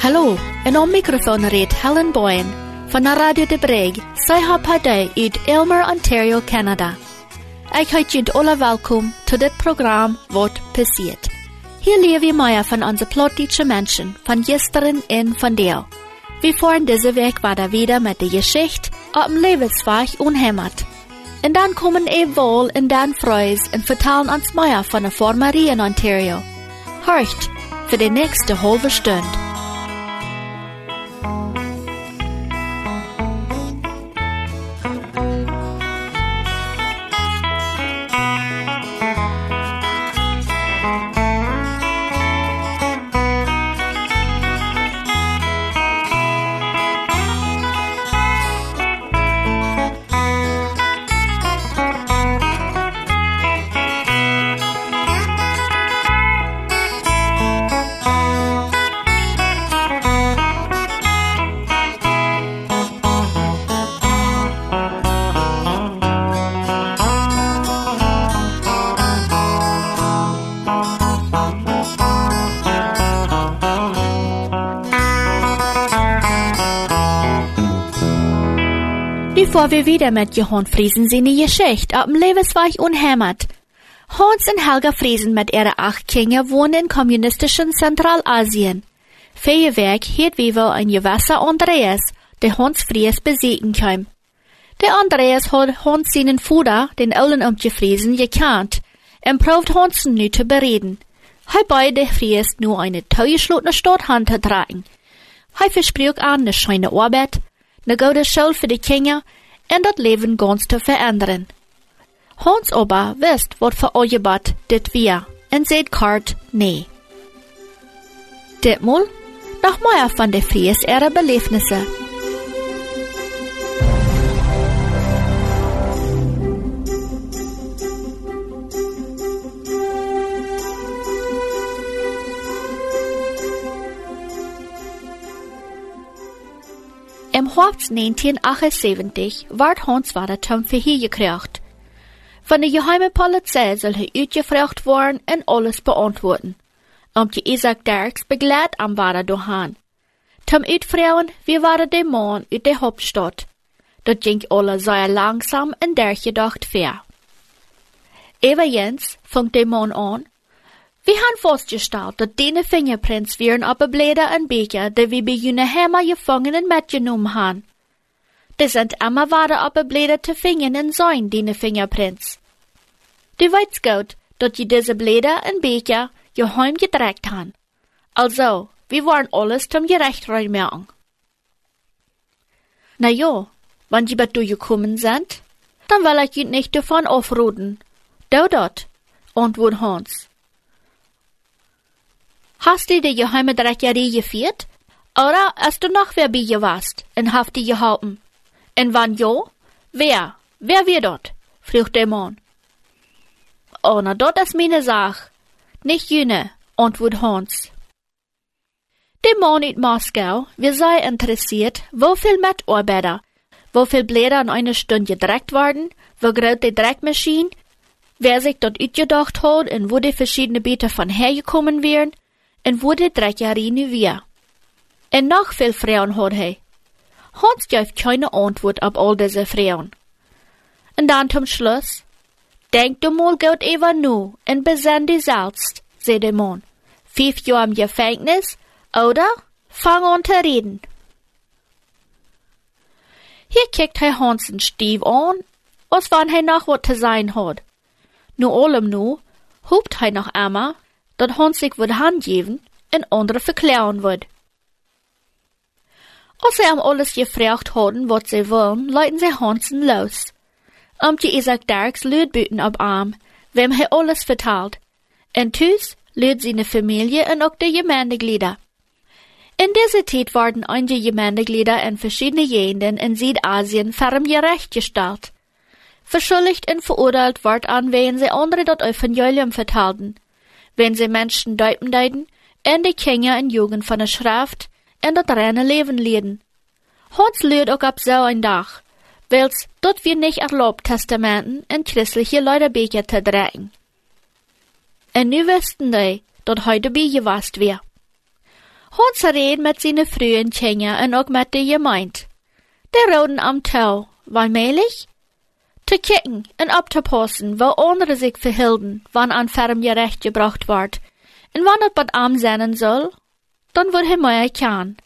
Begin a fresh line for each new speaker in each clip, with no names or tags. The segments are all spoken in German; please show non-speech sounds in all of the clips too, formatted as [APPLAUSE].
Hallo, en om microfoon reed Helen Boyen van de Radio de Breg, zij haar partij uit Elmer, Ontario, Canada. Ik heet jullie alle welkom tot dit programma Wat passiert. Hier leer wir mehr von onze plottische Menschen, von gestern en von der. Wir fahren diese Weg weiter wieder mit der Geschichte auf dem Lebensweg unheimat. Und dann kommen wir wohl in dan Freus und vertellen uns mehr von der Formerie in Ontario. Hört für die nächste halbe Stunde. Bevor wir wieder mit Johann Friesen seine Geschichte auf dem Lebensweg unhämmert. Hans und Helga Friesen mit ihren acht Kindern wohnen in kommunistischen Zentralasien. Feierwerk hielt wie wohl ein gewisser Andreas, der Hans Fries besiegen kam. Der Andreas hat Hans seinen Vater, den Ollen umgefriesen, gekannt, und probt Hans nu zu bereden. Hij bei der Fries nur eine teuerschlutene Stadthand tragen. Hij versprach an eine schöne Arbeit, eine gute Schule für die Kinder und das Leben ganz zu verändern. Hans aber wisst, wat für Bad dit wir, und seht kart nee. Ditmal noch mehr von der Fries ihrer Belebnisse. Im Herbst 1978 ward Hans Vater zum Verhör gekriegt. Von der geheimen Polizei soll er uitgevraagd worden en alles beantworten. Um die Isaac Derks begleit am Vater dohan. Zum Uitvrouwen, wie waren der Mann uit der Hauptstadt. Dat ging alle sehr langsam en dergedacht fair. Eva Jens fängt der Mann an, wir haben festgestellt, dass deine Fingerprints wären auf Blätter und Becher, die wir bei jenen Hämmer Gefangenen mitgenommen haben. Die sind immer Blätter zu finden und sein, deine Fingerprints. Du weißt gut, dass je diese Blätter und Becher geheim gedreckt haben. Also, wir wollen alles zum Gerecht reinmerken. Na ja, wenn die bei du gekommen sind, dann will ich nicht davon aufruden. Du dort, antwortet Hans. Hast du die geheime Dreckerie geführt? Oder hast du noch wer bei warst und haft die gehalten? Und wann jo? Wer? Wer wir dort? fragt der Mann. Oh, na, dort ist meine Sach. Nicht jene, antwortet Hans. Der Mann in Moskau, wir sei interessiert, wo viel Mitarbeiter, wo viel Blätter in einer Stunde gedreckt werden, wo groß die Dreckmaschine, wer sich dort utgedacht hat und wo die verschiedenen Beete von hergekommen wären, en wo de Dreckerie nu weer. En noch viel Frauen hat hij. Hans geeft keine Antwort auf all diese Frauen. Und dann zum Schluss, denk du mal gut über nu und besinn dich selbst, sagt der Mann. Fünf Jahre im Gefängnis, oder? Fang an zu reden. Hier kickt hij Hansen Stief an, als wann hij noch wat zu sein hat. Nu allem nu, hupt hij noch einmal, dat Hans sich wird handgeben en andere verklären wird. Als sie am alles gefragt haben, was sie wollen, leiten sie Hansen los. Um Isaac Darks Lüdbüten ab Arm, wem er alles vertalt. En tüs lüd seine Familie und auch die Gemeindeglieder. In dieser Zeit wurden einige Gemeindeglieder in verschiedenen Gegenden in Südasien ferm gerechtgestellt. Verschuldigt und verurteilt ward an, wenn sie andere dort Evangelium vertalten wenn sie Menschen deuten deuten en de Kinder en Jugend van de Schrift en dat reine Leben leiden. Hans leert ook op zo'n dag, wels dat wir nicht erlaubt Testamenten en christliche Leuterbeker te dragen. En nu wisten die dat heute bijgewast weer. Hans reed met zijn frühen Kinder en ook met de gemeente. De roden am touw, waarmelig? Te kicken en op wo andere sich verhielden, wann an ferm gerecht gebracht ward, en wann het wat arm zijn soll, dan wordt hij mij kan.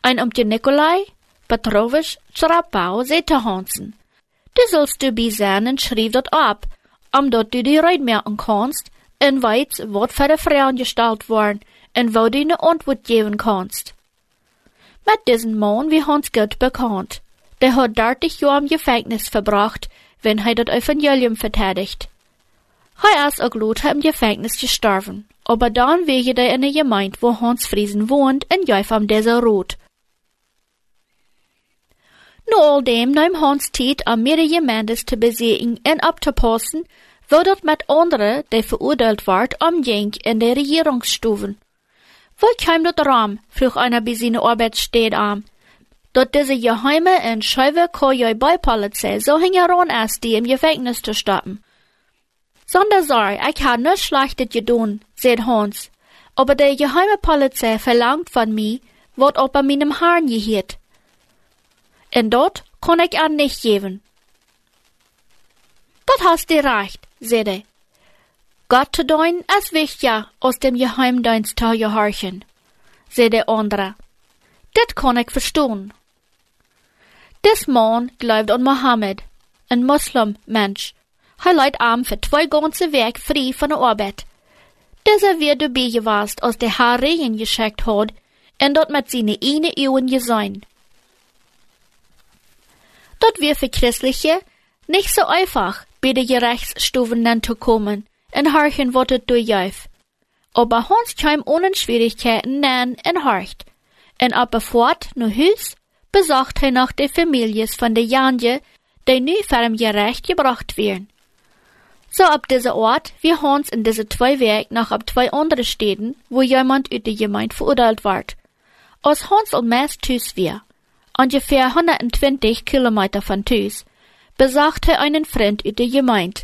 En om de Nikolai, Petrovisch, Schrapau, zei te Hansen. Du sollst du bij zijn en schreef dat op, omdat du die ruid merken kannst, en weet wat voor de Frauen gestalt worden, en wo du eine Antwort geben kannst. Mit diesem Mann wie Hans gut bekannt. Der hat 30 Jahre im Gefängnis verbracht, wenn er das Evangelium verteidigt. Er ist auch Lothar im Gefängnis gestorben, aber dann wege er in der Gemeinde, wo Hans Friesen wohnt, in Jäuf am Desert Nu all dem nahm Hans Tiet am mehrere Gemeentes zu besiegen und abzupassen, wo dort mit anderen, die verurteilt ward, umging in der Regierungsstufen. Wo kam dat ram? vroeg einer bij zijn arbeidssteed aan. Dat deze geheime en scheuwe kojoi bijpolitie zo hing eran als die im Gefängnis zu stoppen. Sonder Sorge, ich habe nichts Schlechtes getan, sagt Hans. Aber die geheime Polizei verlangt von mir, was ob meinem Haaren gehört. Und dort kann ich an nicht geben. Das hast du recht, sagt er. Gott zu dein als wichtiger aus dem Geheimdienst zu gehorchen, sagt der andere. Das kann ich verstehen. Des Mann glaubt an Mohammed, ein Muslim-Mensch. Er leidt arm für zwei ganze Werk frei von der Arbeit. Dieser wird dabei gewesen, als der Herr Regen geschickt hat, und dort mit seine eine Ehren gesehen. Dort wird für Christliche nicht so einfach, bei der Gerichtsstufen zu kommen, en harchen wordt het doorjuif. Aber Hans kam ohne Schwierigkeiten nan en harcht. En ab er fort nu huis, besucht hij noch die Families von de Janje, die nu ferm gerecht gebracht werden. So ab dieser Ort, wie Hans in diese zwei Werk noch ab zwei andere Städten, wo jemand uit de Gemeinde verurteilt ward. Als Hans al meest thuis wir, ungefähr 120 Kilometer von thuis, besucht er einen Freund uit de Gemeinde,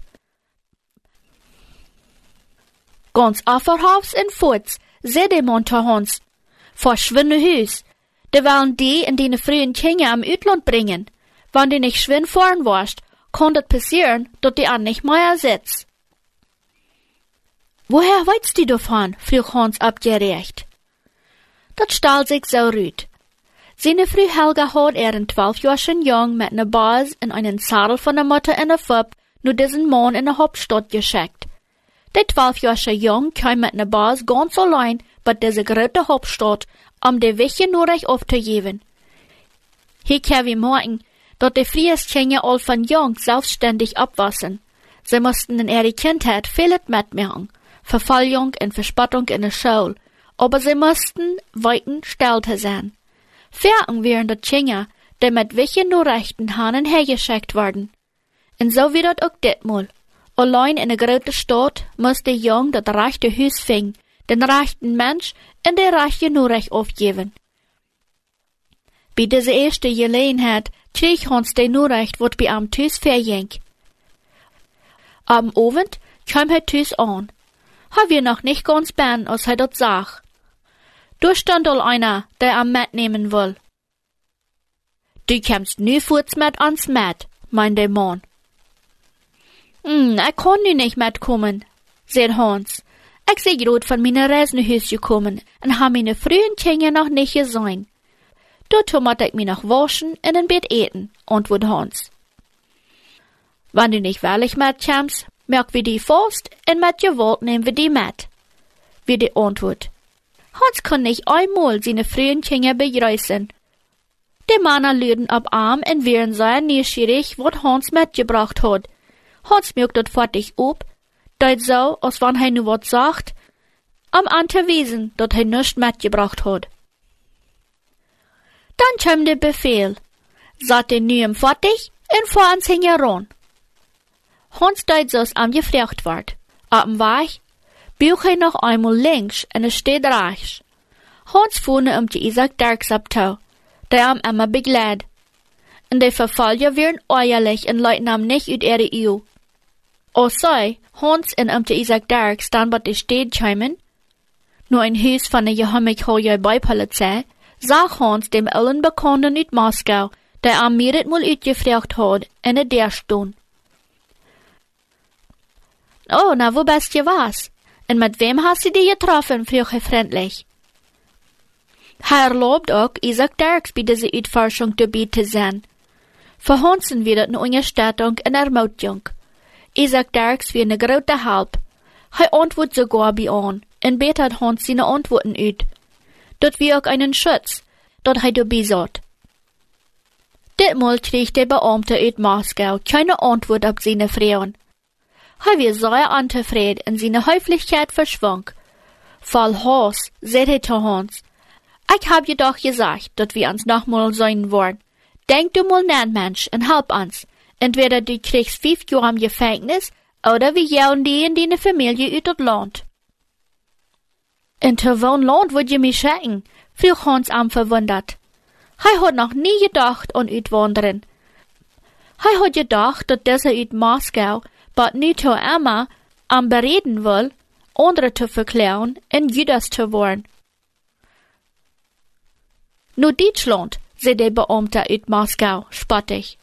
Ganz afferhafs en voets, zei de man te Hans. Verschwinde huis. De wollen die in die frühen Kinder am Utland bringen. Wenn die nicht schwinn fahren warst, kann das passieren, dass die an nicht mehr sitzt. Woher weißt du davon? frug Hans abgerecht. Dat stahl sich so rüt. Seine Frau Helga hat er in zwölf Jahren jung mit einer Bas in einen Sadel von der Mutter in der Fub nur diesen Mann in der Hauptstadt geschickt. De twaalfjarige jong kwam met een baas ganz allein bij deze grote Hauptstadt, de Wege Noorrecht auf te geven. Hier kan we merken, dat de Frieskingen al van jong selbstständig abwassen. Sie mussten in ihrer Kindheit vieles mitmachen. Verfallung und Verspottung in der Schule. Aber sie mussten weiten Stelte sein. Fertig wären die Kinder, die mit welchen nur rechten Hahnen hergeschickt worden. Und so wird auch ditmal. Allein in der grote Stadt muss der Jung das rechte Hus fing, den rechten Mensch in der rechte Nurrecht aufgeben. Bei dieser ersten Gelegenheit krieg Hans der Nurrecht, wat bei am Tüs verjeng. Am Abend kam er Tüs an. Ha wir noch nicht ganz ben, als er dort sag. Du stand all einer, der am Met nehmen will. Du kämst nu furz mit ans Met, mein der Mann. Hm, ich kann nu nicht mitkommen, sagt Hans. Ich sei grad von nach Hause gekommen und hab meine frühen Kinder noch nicht gesehen. Dort muss ich mich noch waschen und in Bett eten, antwortet Hans. Wenn du nicht wirklich mitkommst, merk wir die fast und mit Gewalt nehmen wir die mit. Wie die Antwort. Hans kann nicht einmal seine frühen Kinder begrüßen. Die Männer lüden ab Arm und wären sehr neugierig, was Hans mitgebracht hat Hans merkt dat fertig op, dat so, als wann hij nu wat sagt, am an te wezen dat hij nichts mitgebracht hat. Dann kam der Befehl, sagt den Niem fertig und vor ans Hingeron. Hans deit so's am gefrecht ward. Am Weg Buch hij nog eenmaal links en er steht rechts. Hans voerde om te Isaac Dirks touw, die hem immer begleid. En de vervalje werden eierlich en leutnam nicht uit ihre eeuw. O sei, Hans en om te Isaac Dirks staan wat de steed chimen. Nu een huis van de Jehommik hoje bijpolizei, zag Hans dem allen bekenden uit Moskau, der am mir het mul uitgevraagd had en het der stond. Oh, na wo bist je was? En met wem hast du dich getroffen? vroeg hij freundlich. Hij erlaubt ook Isaac Dirks bij deze uitforschung dabei te zijn. Für Hansen wird eine Unterstattung en Ermutigung. Isaac Dirks wird eine große Halb. Hij antwortet sogar bei an en betert Hans seine Antworten uit. Dort wie auch einen Schutz, dort hij dabei sagt. Ditmal kreeg der Beamte uit Moskau keine Antwort auf seine Fragen. Hij weer sehr untevreden en seine Höflichkeit verschwang. Voll Hass, sagt er zu Hans. Ich hab je doch gesagt, dass wir uns nochmal sein wollen. Denk du mal nach, Mensch, und help uns. Entweder du kriegst fünf Jahre im Gefängnis, oder wir jagen die in deine Familie uit het Land. In welchem Land würd je mich schicken? frug Hans am verwundert. Hij hat noch nie gedacht an uitwanderen. Hij hat gedacht, dat deze uit Moskau, nu to Emma, am bereden wil, andere te verklaren en Judas te worden. Nu Deutschland, zei de Beamte uit Moskau, spottig.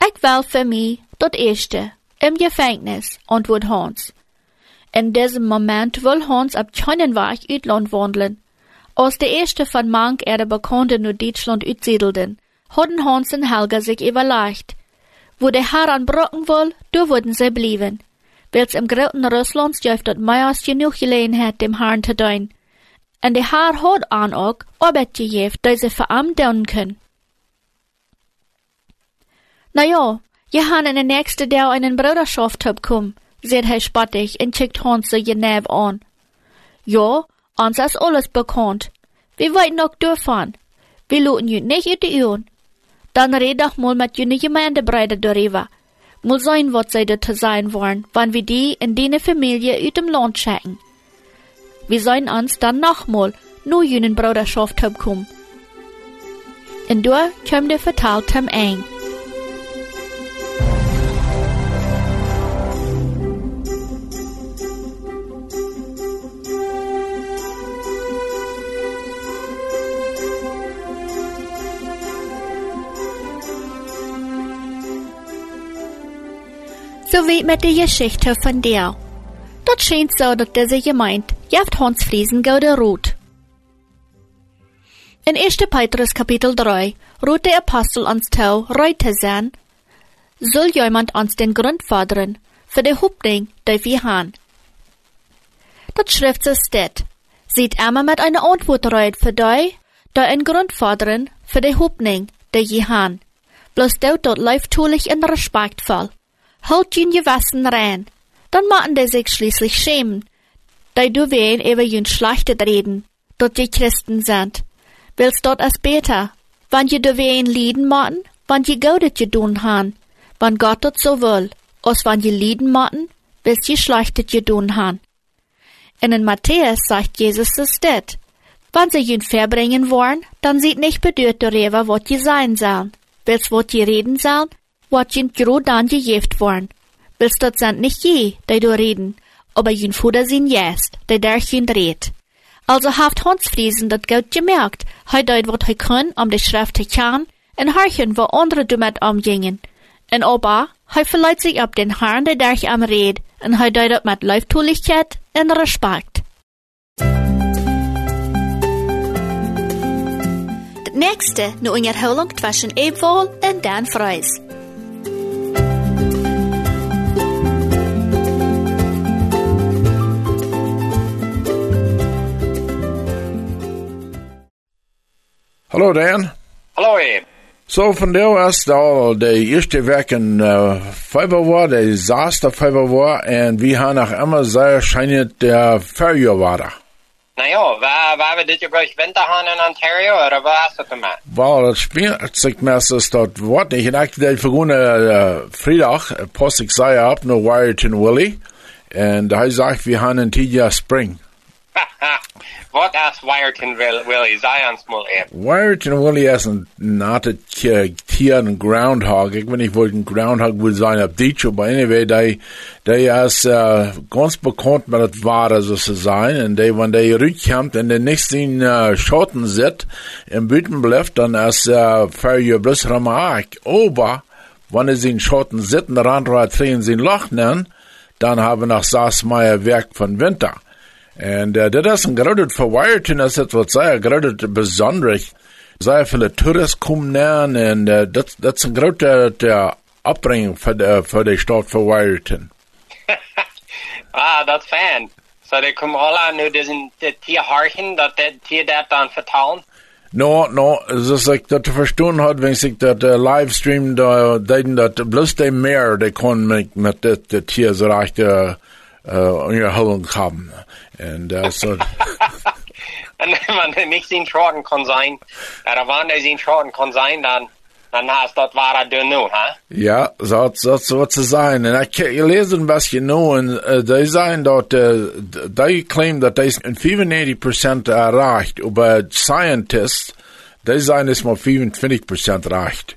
Ik wil für mich dat erste, im Gefängnis, antwoord Hans. In diesem Moment will Hans ab keinen Weg Uitland wandeln. Als de eerste van mank er bekannten naar Duitsland uitsiedelden, hadden Hans en Helga sich überlegt. Wo der Herr an Brocken will, da würden sie blieben. Weil's im großen Russlands dürft dat mehr als genug Gelegenheit dem Herrn zu tun. En der Herr hat an auch Arbeit gegeben, die sie tun können. Na ja, je han in der nächste Dag einen Bruderschaft abkommen, sagt er spottig und schickt Hans so Genève an. Ja, uns ist alles bekannt. Wir wollen noch davon. Wir luten jü nicht ut die Ohren. Dann red doch mal mit jüne Gemeindebreide darüber. Mal sein, was sie da sein wollen, wann wir die in deine Familie ut dem Land schicken. Wir sollen uns dann nochmal nur jünen Bruderschaft abkommen. Und da kommt der vertalt hem So wie mit der Geschichte von dir. Dat scheint so, dass diese gemeint, jaft Hans Friesen gaude Rot. In 1. Petrus Kapitel 3 ruht der Apostel ans Tau, reute sein, soll jemand uns den Grund fordern, für die Hoffnung, die wir haben. Dat Schrift steht, sieht immer mit einer Antwort reut für die, die ein Grund fordern, für die Hoffnung, die wir haben. Bloß dort dort läuft tulich und respektvoll. Halt jün Gewassen rein, dann machen die sich schließlich schämen, da du wen über jün schlechtet reden, dort die Christen sind. Willst dort as beter, wann je du wen lieden machen, wann je gaudet je tun han, wann Gott dort so will, als wann je lieden machen, bis je schlechtet je tun han. In Matthäus sagt Jesus es det. Wann sie jün verbringen wollen, dann sieht nicht bedürft darüber, wat je sein sollen. Willst wat je reden sollen, wat jün gro dann gejeft worden. Willst dort sind nicht je, die du reden, aber jün Fuder sind jest, die der jün dreht. Also haft Friesen dat gut gemerkt, hij deed wat hij kon om de schrift te kennen en harchen wo andere damit omgingen. En aber, hij verleiht sich op den Herrn, der dich am red, en hij deed het met Leuftulichkeit en Respekt. Het nächste nu in herhaling zwischen Ebwol en Dan Freus.
Hallo Dan.
Hallo Ed.
So von der was da der erste Werk in äh, Februar, der saßte Februar und wir haben nach immer sehr scheint der Februar war da.
Naja, waar, waar we dit gleich winter gaan in Ontario, oder was hast du gemacht?
Weil das sich meistens dort nicht. Und eigentlich der vergangene äh, Freitag, post ich sei ab, nur Warrington Willie. Und er sagt, wir haben ein Tidia Spring.
Wat as Wyerton Will- Willie, Zion's eb.
Wyerton Willie is een nate tier een groundhog. Ik weet niet wat een groundhog wil zijn op dit maar anyway, die, die is uh, ganz bekannt ware, zo te zijn. En die, wanneer die rugkomt en de niks in uh, schotten zit en buiten blijft, dan is uh, voor je bloß ramaak. Aber, wanneer ze in schotten zitten, de andere drehen ze in Loch nennen, dan hebben we nog zes maanden werk van winter. En uh, dat is een grote verwijting, dat is het wat zeer grote bijzonder. Zeer veel toeristen komen naar en uh, dat, dat is een grote uh, opbrenging voor de, voor de stad verwijting. [LAUGHS]
ah, dat fijn. So de kom alle nu diesen de tier harchen, dat de tier dat dan vertalen.
No, no, ik dat verstaan had, wens ik dat uh, livestream, da, deden dat bloß de meer, de kon met, met dit, dit hier zo recht uh, uh, onderhouden hebben. En uh, so, [LAUGHS]
En man nicht zien schroten kon zijn, er wanneer zien schroten kon zijn, dan, dan hast dat ware du nu, ha?
Ja, so so so zu sein. Und ich ich lese ein bisschen nur, und uh, die sagen dort, uh, die claim that they in 95% erreicht, aber Scientists, die sagen es mal 25% reicht.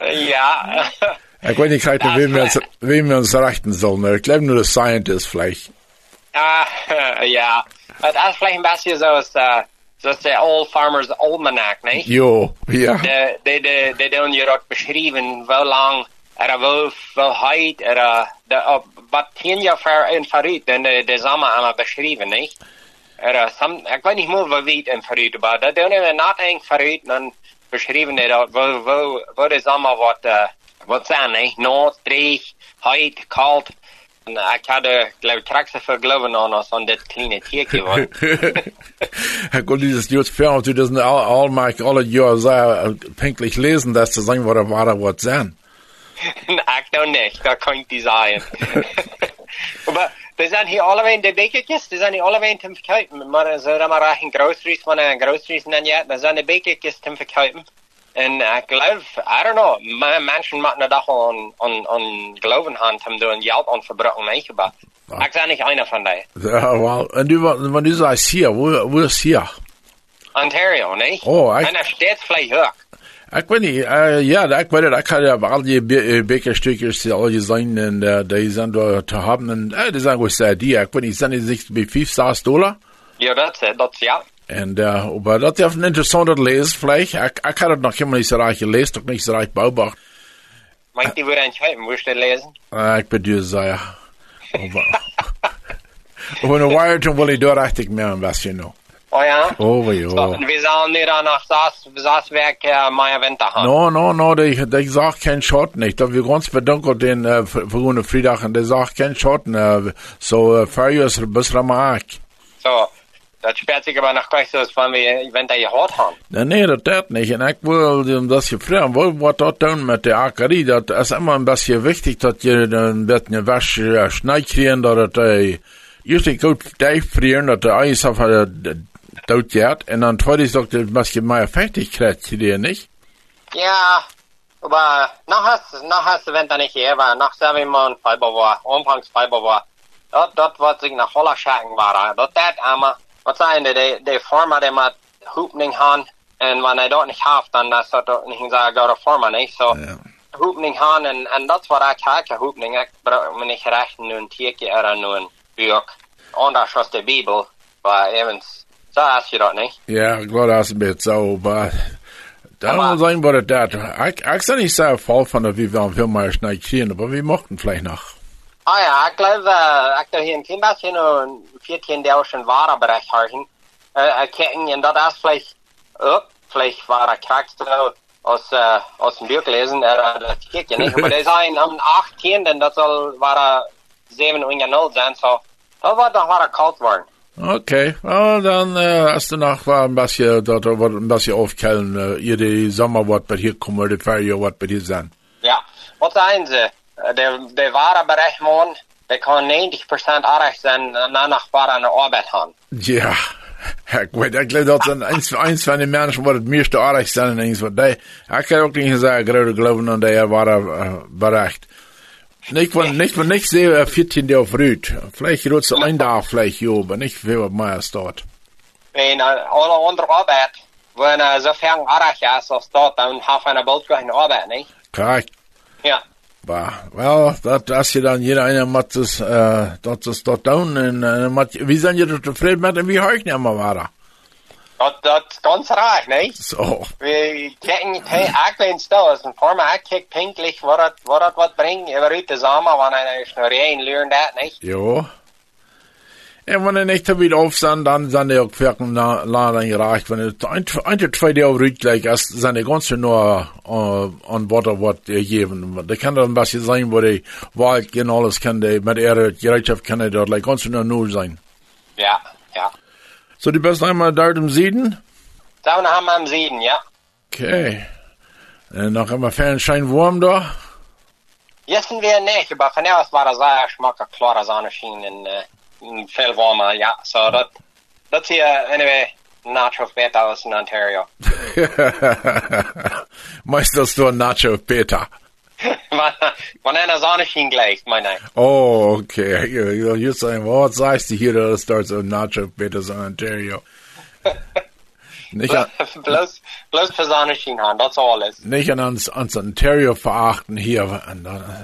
ja. [LAUGHS]
Ich weiß nicht, heute, wem wir, uns, wem wir uns rechten sollen. Ich glaube nur der Scientist vielleicht.
Ah, [LAUGHS] ja. Het is vielleicht ein bisschen zoals, uh, zoals de Old Farmer's Almanac, nicht?
Jo, ja.
De doen je dat beschrijven, hoe lang, er wel, wel heid, er, tien jaar ver in Farid, en de, de samen allemaal beschrijven, nicht? Er, sam, ik weet niet meer wat weet in Farid, maar dat doen we not in Farid, dan beschrijven die dat, wo, wo, wo de samen wat, uh, wat zijn, nicht? Noord, dreig, heid, kalt, en ik had, uh, geloof ik, tracks voor geloven aan ons, aan dit kleine tiertje, wat.
Herr dieses Just fair, du das all, all mag alle Jahr sehr äh, pünktlich lesen, dass zu sagen, was war, was sein.
ik nou niet, dat kan ik niet zeggen. maar er zijn hier allebei de bekertjes, er zijn hier allebei te verkopen. Maar ze hebben maar in groceries, van een groceries en ja, er zijn de bekertjes te verkopen. En ik geloof, I don't know, mensen maken er toch aan, aan, aan geloven aan, om door een geld aan verbruiken meegebouwd. Ik ben niet einer van die.
Ja, well, und du, wenn du sagst hier, wo, wo ist hier?
Ontario, nee?
Oh, ik-
En er staat vlees hoog.
Ik weet niet, uh, ja, ik weet het, ik had ja al die be uh, bekerstukjes die al gezien en uh, die zijn door te hebben en uh, die zijn goed zei die, ik weet niet, zijn die zich bij 5, 6 dollar?
Ja, dat is het, dat is ja.
En uh, aber dat is een interessante lees, vielleicht. Ik, ik had het nog helemaal niet zo recht gelezen, ook niet zo recht bouwbaar.
Mag ik die weer eens moest je lezen?
Uh, ik bedoel, zo ja. Aber, [LAUGHS] aber een Wireton wil ik door echt ik meer een beetje nou.
Oh ja?
Oh,
So,
ja.
und wir sollen nicht dann nach Saas, Saaswerk äh, Meier Winter haben.
No, no, no, die, die sagt kein Schott nicht. Da wir ganz bedanken den äh, für für gute Freitag und der sagt kein Schott. Äh, so äh, für ist ein bisschen Mark.
So, das sperrt sich aber noch gleich so, als wenn wir Winter gehört haben.
Nee, nee, dat dat niet. En ik wil um, dat je vragen, wat, wat dat doen met de akkerie, dat is immer een beetje wichtig dat je een beetje was uh, snijdt krijgt, dat het uh, eerst goed dichtvriezen, dat de ijs af uh, dood gaat, en dan tweede is dat je een beetje meer Fertigkeit krijgt, niet?
Ja, aber noch hast, noch hast du Winter nicht hier, aber noch selber immer ein Fiber war, Umfangs war. Dat, dat wat ik nach Holla schaken war, dat dat aber, wat zijn de, de, de forma die met hoepning han, en wanneer dat niet haft, dan is dat ook niet zo goede forma, niet? So,
Ja.
hoepning han, en, en dat is wat ik haak, hoepning, ik gebruik me niet recht nu een tiertje er nu een buik. Anders als de Bibel, maar evens, zo is je dat niet.
Ja, ik geloof dat is een beetje zo, maar dan
Aber-
moet zijn wat het dat. Ik, ik zou niet zo vol van dat we wel veel meer snijdt krijgen, maar we mochten vielleicht nog.
Ah ja, ik geloof, uh, ik doe hier een klein beetje een 14.000 Warenbereich harten. Uh, uh, kijken, en dat is vielleicht ook, vielleicht waren krijgst du aus, uh, aus dem Buch lesen, uh, dat kijk je niet. Maar die zijn am 18, en dat zal waren 7 en 0 zijn, so, dat wordt nog waren koud worden.
Okay, well, dann äh, hast du noch war ein bisschen, dort wird ein bisschen aufkellen, äh, ihr die Sommer, was bei hier kommen, die Ferien, was bei hier sein.
Ja, wat zijn ze? Uh, de, de Warenbereich, man, die kan 90% aardig zijn, en dan nog waren naar arbeid gaan.
Ja, ik weet, ik geloof dat een, eins, eins van die mensen wat het meeste aardig zijn en eens wat die, ik kan ook niet zeggen, grote geloven aan die waren uh, bereikt. Nicht von, nicht von nicht sehr 14 der auf Rüd. Vielleicht rutst du ein Tag vielleicht, jo, aber nicht viel mehr ist dort.
En uh, alle andere arbeid, wanneer zo ver arach is als dat, dan have een boot geen arbeid, niet?
Korrekt.
Ja.
Bah, well, dat als je dan jeder einer macht das, äh, dat is dort down en, äh, mat, wie sind ihr zufrieden mit dem, wie heuch nicht mehr war?
Dat, dat is ganz raar, niet?
So.
We kijken hij eigenlijk stil, is een vorm, ik kijk pinklich, wat het, wat het wat brengt, je uit de zomer, wanneer is nog één leeren dat,
En wanneer nicht wieder aufsehen, dann sind die auch wirken laden gereicht. Wenn es ein, ein, zwei Jahre rückgleich ist, sind die ganz nur äh, an Worte, was die geben. Da kann dann ein bisschen sein, wo die Wald gehen, alles kann die, mit ihrer Gerätschaft kann die dort like, ganz nur null sein.
Ja, ja.
So, die bist einmal dort im Süden?
Dann haben wir am Süden, ja.
Okay. Und noch immer Fernschein warm da?
Jessen wir nicht, aber von aus war das sehr schmackhaft, klare Sonnenschein und äh, veel warmer, ja. So dat zie je, anyway, nacho beter als in Ontario.
Meistens du ein Nacho Peter. [LAUGHS]
Man einer Sonnenschein gleich, meine ich.
Oh, okay. Saying, well, was sagst du hier, das dort so Nacho Peters in Ontario? [LAUGHS] Nicht an, [LAUGHS]
bloß, bloß für Sonnenschein haben, das alles.
nicht an uns, uns Ontario verachten hier.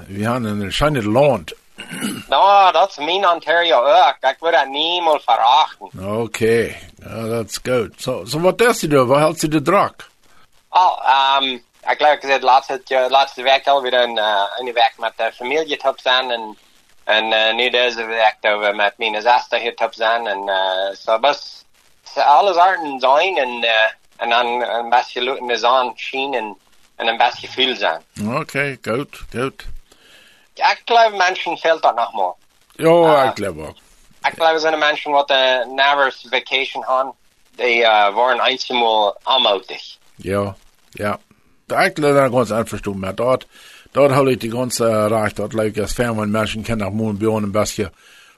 Wir haben einen scheinen lohnt. [CLEARS THROAT]
No, dat is mijn Ontario ook. Ik wil dat niemand verachten.
Okay, ja, that's good. So, so wat test je da? Wat hältst du de drak?
Oh, um, ik geloof ik zei laatste, laatste week alweer een, uh, een week met de familie top zijn. En, en uh, nu deze week over met mijn zuster hier top zijn. En uh, zo best alles arten zijn. En, uh, en dan een beetje in de zon zien en, en een beetje veel zijn.
Okay, goed, goed.
Ik geloof mensen fehlt dat nog maar.
Jo,
Ah.
ik geloof ook.
Ik geloof zijn mensen wat de nervous vacation gaan. Die uh, waren eenmaal aanmoedig.
Ja, ja. Ik geloof dat ganz einverstanden met dort. Dort hol ich die ganze Reich, dort leuk als fern, wenn Menschen kennen nach Moon Björn ein bisschen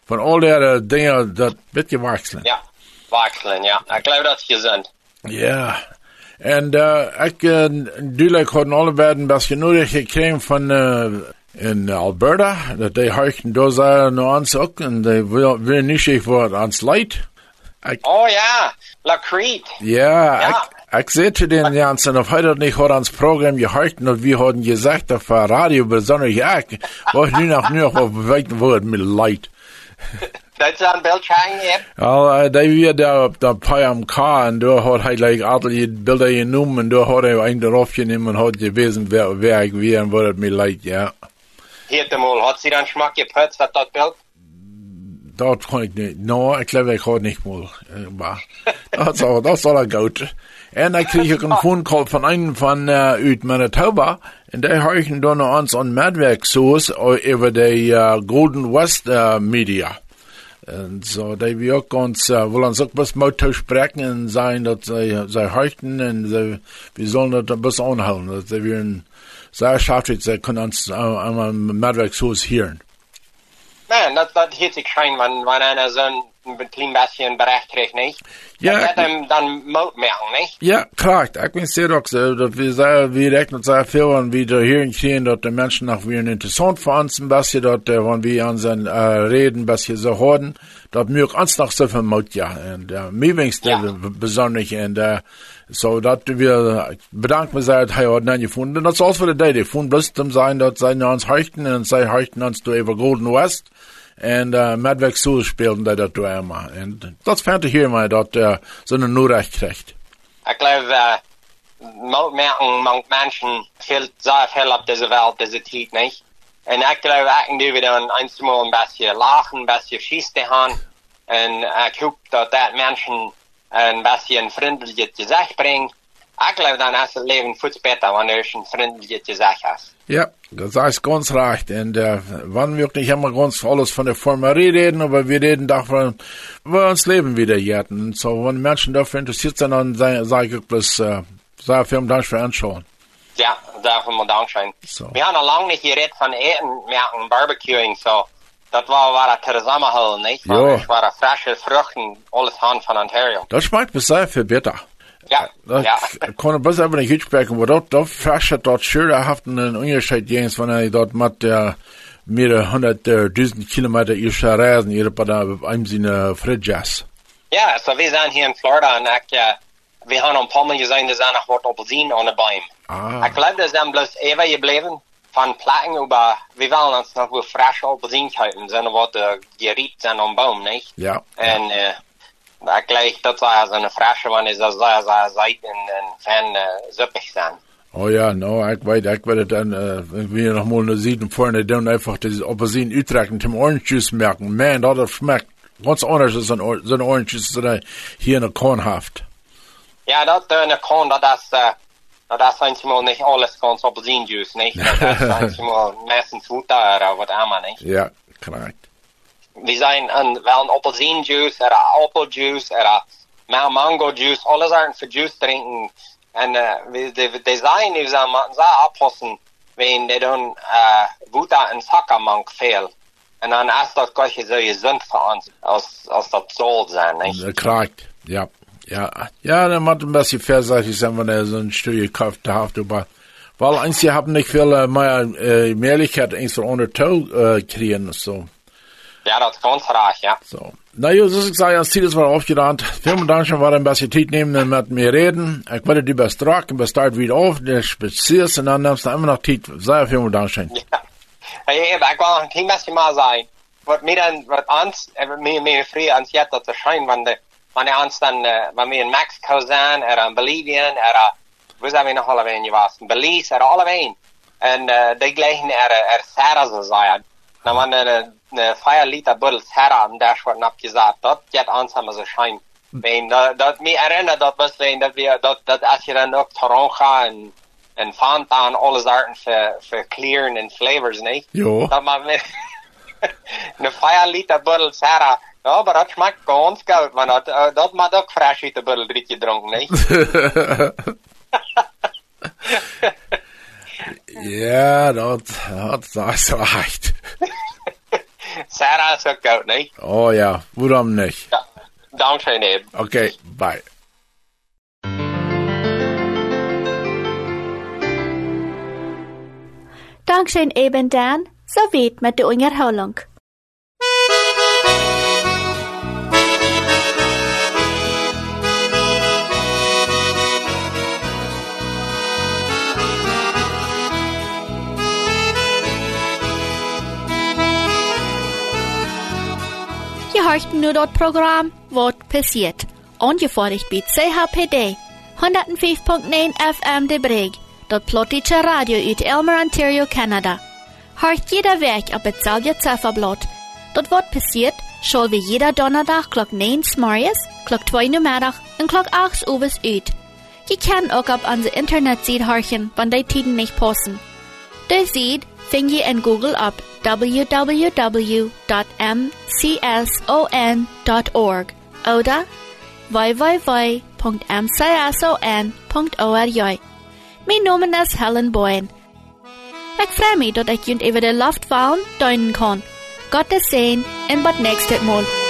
von all der Dinge, das wird gewachsen.
Ja, wachselen, ja. Ik geloof dat is gezond.
Ja. En uh, ik, uh, duidelijk hadden alle beiden een beetje nodig gekregen van uh, in Alberta, dat die huichten daar zijn naar ons ook, en die wil, wil niet voor ons leid.
Oh ja, La Crete.
ja,
Ja.
ik, zu den Jansen, of hij dat niet had ons Programm gehalten, und wir hadden gezegd auf uh, Radio, besonders ja, ik was nu nog, nu nog op weten wordt met leid. [LAUGHS]
Dat is een beeldje hangen.
Al, uh, die weer daar op de PMK, en daar had hij like je beelden genomen, en daar had hij een erop genomen, en had gewesen, wer, wer ik weer, en wordt het met leid, ja.
Hier te mol. Had ze dan smak geputst, dat dat
kon ik niet. No, ik geloof ik had niet meer. Maar dat is al, dat is al goed. En dan kreeg ik een phone call van een van uh, uit Manitoba. En die huizen dan naar ons aan Madwerksoos over de uh, Golden West uh, Media. En zo, die we ook ons, uh, willen ons ook best motor spreken en zijn dat zij, zij huizen en zij, we zullen dat een beetje aanhouden. Dat zij weer een, zij schaft zij kunnen ons uh, aan Madwerksoos hören.
Man, dat, dat hielt ik schijn, wanneer wanneer zo'n klein beetje een bericht kreeg, niet?
Ja,
Dat hem dan moet niet?
Ja, korrekt. Ik ben zeer ook zo dat we zeggen, we rekenen zeer veel aan wie er hier zien dat de mensen nog weer interessant voor ons een beetje, dat wanneer we aan zijn uh, reden een beetje zo horen, dat we ook ons nog zoveel moet, ja. En uh, mij wens
Ja.
dat bijzonder en uh, zo dat we bedanken we dat hij had gevonden. En dat is alles voor de day. Vond blust om zijn dat naar ons hechten en zij hechten ons door over Golden West. En uh, Madweg Soul speelden die dat immer. En dat is fijn te horen, maar dat uh, zo'n noerecht krijgt.
Ik geloof, uh, moet merken, mank mensen veel, zeer veel op deze wereld, deze tijd, niet? En ik geloof, ik kan nu weer een eenmaal een beetje lachen, een beetje schiesten gaan. En ik hoop dat dat mensen een beetje een vriendelijke gezicht brengt. Ik geloof dan is het leven veel beter wanneer je een vriendelijke gezicht hebt.
Ja, das ist ganz recht. Und äh, wann wir nicht immer ganz alles von der Formerie reden, aber wir reden davon, wir uns Leben wieder jäten. Und so, wenn Menschen dafür interessiert sind, dann sage ich bloß, äh, sehr vielen Dank für Anschauen.
Ja, daarvoor moet dank zijn.
Zo.
We hadden al lang niet gereed van eten, merken, barbecuing, zo. Dat was waar het samenhouden, niet?
Ja.
Dat waren frische vruchten, alles hand van Ontario.
Das schmeckt sehr viel besser.
Ja,
Das
ja.
kann besser nicht sprechen, aber dort, dort frische, dort schönerhaft einen Unterschied jens, wenn er dort mit der mehrere hunderttausend Kilometer ihr schon reisen, ihr bei einem seiner Fridges.
Ja, so wir sind hier in Florida und ich, wir haben ein paar Mal gesehen, dass er noch wat Appelsien an den Baum.
Ah,
Ich glaube, das sind bloß ewig geblieben von Platten über, wir wollen uns noch wohl frische Appelsien kaufen, sind wat äh, geriet sind am Baum, nicht?
ja.
En uh, ik gleich dat zij zo'n frische one is dat zij zij zij en en fan uh, zuppig zijn.
Oh ja, no, ich weiß, ich werde dann, äh, wenn wir noch mal sieht und vorne dann einfach das Apfelsinen Utrecht und dem Orange Juice merken. Man, das schmeckt ganz anders als so ein, Or- so ein Orange Juice, das hier in der Kornhaft.
Ja, dat uh, een kon dat is uh, dat is eigenlijk niet alles kans op zien juice, niet? [LAUGHS] Dat is eigenlijk meestens voeten of wat allemaal, niet?
Ja, korrekt.
We zijn een wel een appelsien juice, er een appel juice, er een mango juice, alles zijn voor juice drinken. En uh, we de de zijn nu zijn maar zo oppassen, wenn die doen uh, voeten en zakkermank veel. En dan is dat gleich zo gezond voor ons, als als dat zal zijn, niet?
Ja, korrekt. Ja. Ja, ja, dann macht ein bisschen verseitig sein, wenn er so ein Stück gekauft hat, weil eins, sie haben nicht viel äh, mehr, äh, Möglichkeit, eins so unter Tau, äh, kriegen, so.
Ja, dat is ganz raar, ja.
So. Na ja, so ich sage, das Ziel ist mal aufgerannt. Vielen Dank schon, war ein bisschen Zeit nehmen, dann mit mir reden. Ich werde die best und best Start wieder auf, der spezierst und dann nimmst du immer noch Zeit. Sehr vielen Dank schön.
Ja. Hey, ik wil nog een klein beetje maar zeggen. Wat meer dan, wat ons, eh, meer, meer vrij ons jet dat te schijnen, want de, wanneer ons dan, uh, wanneer in Mexico zijn, er in Bolivien, er, uh, waar zijn we nog allebei in was? In Belize, er allebei. En uh, die gleichen er, er Sarah zo zeggen. Nou, wanneer een, een 5 liter buddel Sarah am Dash wordt abgesagt, dat jet ons hebben ze schijn. Wenn, dat, dat me herinnert dat was, wenn, dat we, dat, dat als je dan ook Toronga en, en Fanta en alles arten voor, voor kleuren en flavors, niet?
Jo.
Dat man mit eine [LAUGHS] Feier Liter Buddel Sarah. Ja, aber das schmeckt ganz gut, man hat, äh, das man auch frisch Liter Buddel drin getrunken, [LAUGHS]
ja, das, das, das ist recht.
Sarah ist auch gut, nicht?
Oh ja, warum nicht?
Ja. Dankeschön eben.
Okay, bye.
Dankzij eben Dan, zo weet met de onderhouding. Je hoort nu dat programma Wat passiert. Ongevorderd bij CHPD 105.9 FM de Breg. Dat plotische radio uit Elmer, Ontario, Canada. Hört jeder Werk op hetzelfde Zifferblatt. Dat wat passiert, soll wir jeder Donnerdag klok 9 morgens, klok 2 namiddag en klok 8 overs uit. Je kan ook op onze internetsite horchen, wann die tiden nicht passen. De seed vind je in Google op www.mcson.org oder www.mcson.org. Mijn naam is Helen Boyen. Ik freue mich, dat ik jullie even de Luft vallen deuten kan. Gottes Segen en tot nächstes Mal.